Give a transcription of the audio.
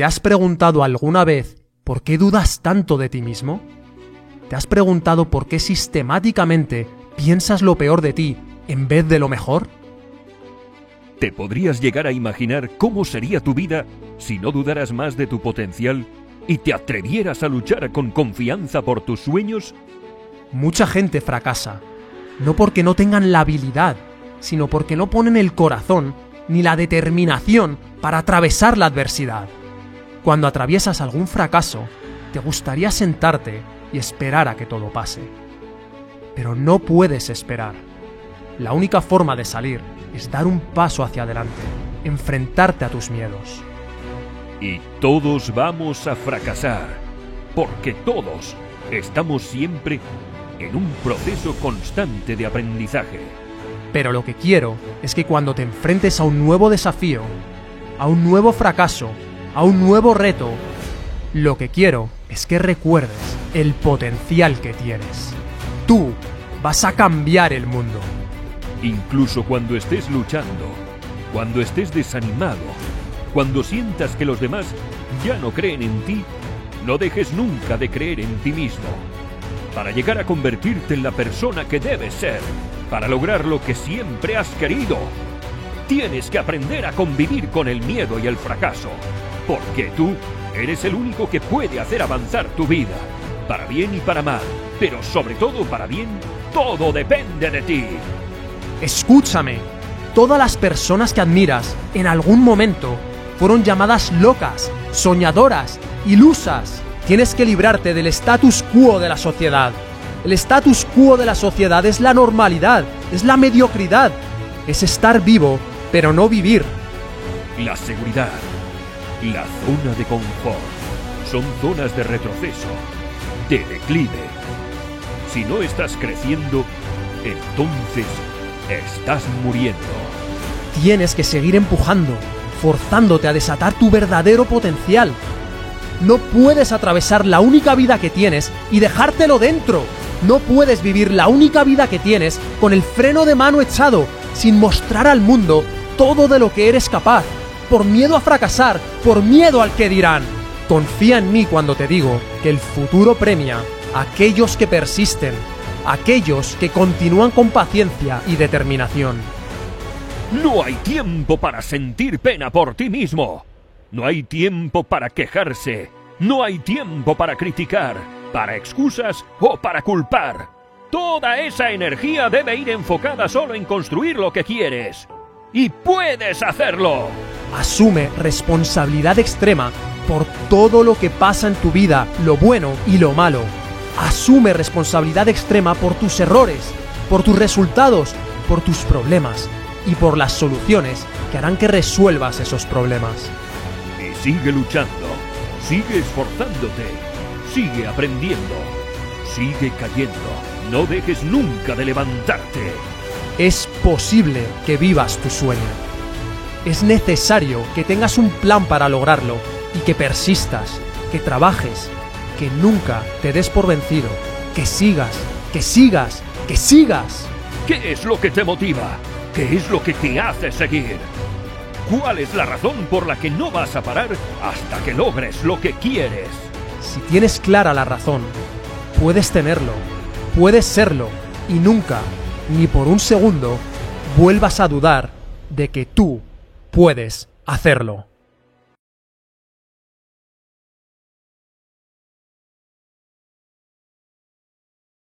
¿Te has preguntado alguna vez por qué dudas tanto de ti mismo? ¿Te has preguntado por qué sistemáticamente piensas lo peor de ti en vez de lo mejor? ¿Te podrías llegar a imaginar cómo sería tu vida si no dudaras más de tu potencial y te atrevieras a luchar con confianza por tus sueños? Mucha gente fracasa, no porque no tengan la habilidad, sino porque no ponen el corazón ni la determinación para atravesar la adversidad. Cuando atraviesas algún fracaso, te gustaría sentarte y esperar a que todo pase. Pero no puedes esperar. La única forma de salir es dar un paso hacia adelante, enfrentarte a tus miedos. Y todos vamos a fracasar, porque todos estamos siempre en un proceso constante de aprendizaje. Pero lo que quiero es que cuando te enfrentes a un nuevo desafío, a un nuevo fracaso, a un nuevo reto, lo que quiero es que recuerdes el potencial que tienes. Tú vas a cambiar el mundo. Incluso cuando estés luchando, cuando estés desanimado, cuando sientas que los demás ya no creen en ti, no dejes nunca de creer en ti mismo. Para llegar a convertirte en la persona que debes ser, para lograr lo que siempre has querido, tienes que aprender a convivir con el miedo y el fracaso. Porque tú eres el único que puede hacer avanzar tu vida. Para bien y para mal. Pero sobre todo para bien, todo depende de ti. Escúchame, todas las personas que admiras en algún momento fueron llamadas locas, soñadoras, ilusas. Tienes que librarte del status quo de la sociedad. El status quo de la sociedad es la normalidad, es la mediocridad, es estar vivo, pero no vivir. La seguridad, la zona de confort, son zonas de retroceso, de declive. Si no estás creciendo, entonces estás muriendo. Tienes que seguir empujando, forzándote a desatar tu verdadero potencial. No puedes atravesar la única vida que tienes y dejártelo dentro. No puedes vivir la única vida que tienes con el freno de mano echado, sin mostrar al mundo todo de lo que eres capaz, por miedo a fracasar, por miedo al que dirán. Confía en mí cuando te digo que el futuro premia a aquellos que persisten, aquellos que continúan con paciencia y determinación. No hay tiempo para sentir pena por ti mismo. No hay tiempo para quejarse. No hay tiempo para criticar, para excusas o para culpar. Toda esa energía debe ir enfocada solo en construir lo que quieres. Y puedes hacerlo. Asume responsabilidad extrema por todo lo que pasa en tu vida, lo bueno y lo malo. Asume responsabilidad extrema por tus errores, por tus resultados, por tus problemas y por las soluciones que harán que resuelvas esos problemas. Y sigue luchando, sigue esforzándote, sigue aprendiendo, sigue cayendo. No dejes nunca de levantarte. Es posible que vivas tu sueño. Es necesario que tengas un plan para lograrlo y que persistas, que trabajes, que nunca te des por vencido, que sigas, que sigas, que sigas. ¿Qué es lo que te motiva? ¿Qué es lo que te hace seguir? ¿Cuál es la razón por la que no vas a parar hasta que logres lo que quieres? Si tienes clara la razón, puedes tenerlo, puedes serlo y nunca, ni por un segundo, vuelvas a dudar de que tú puedes hacerlo.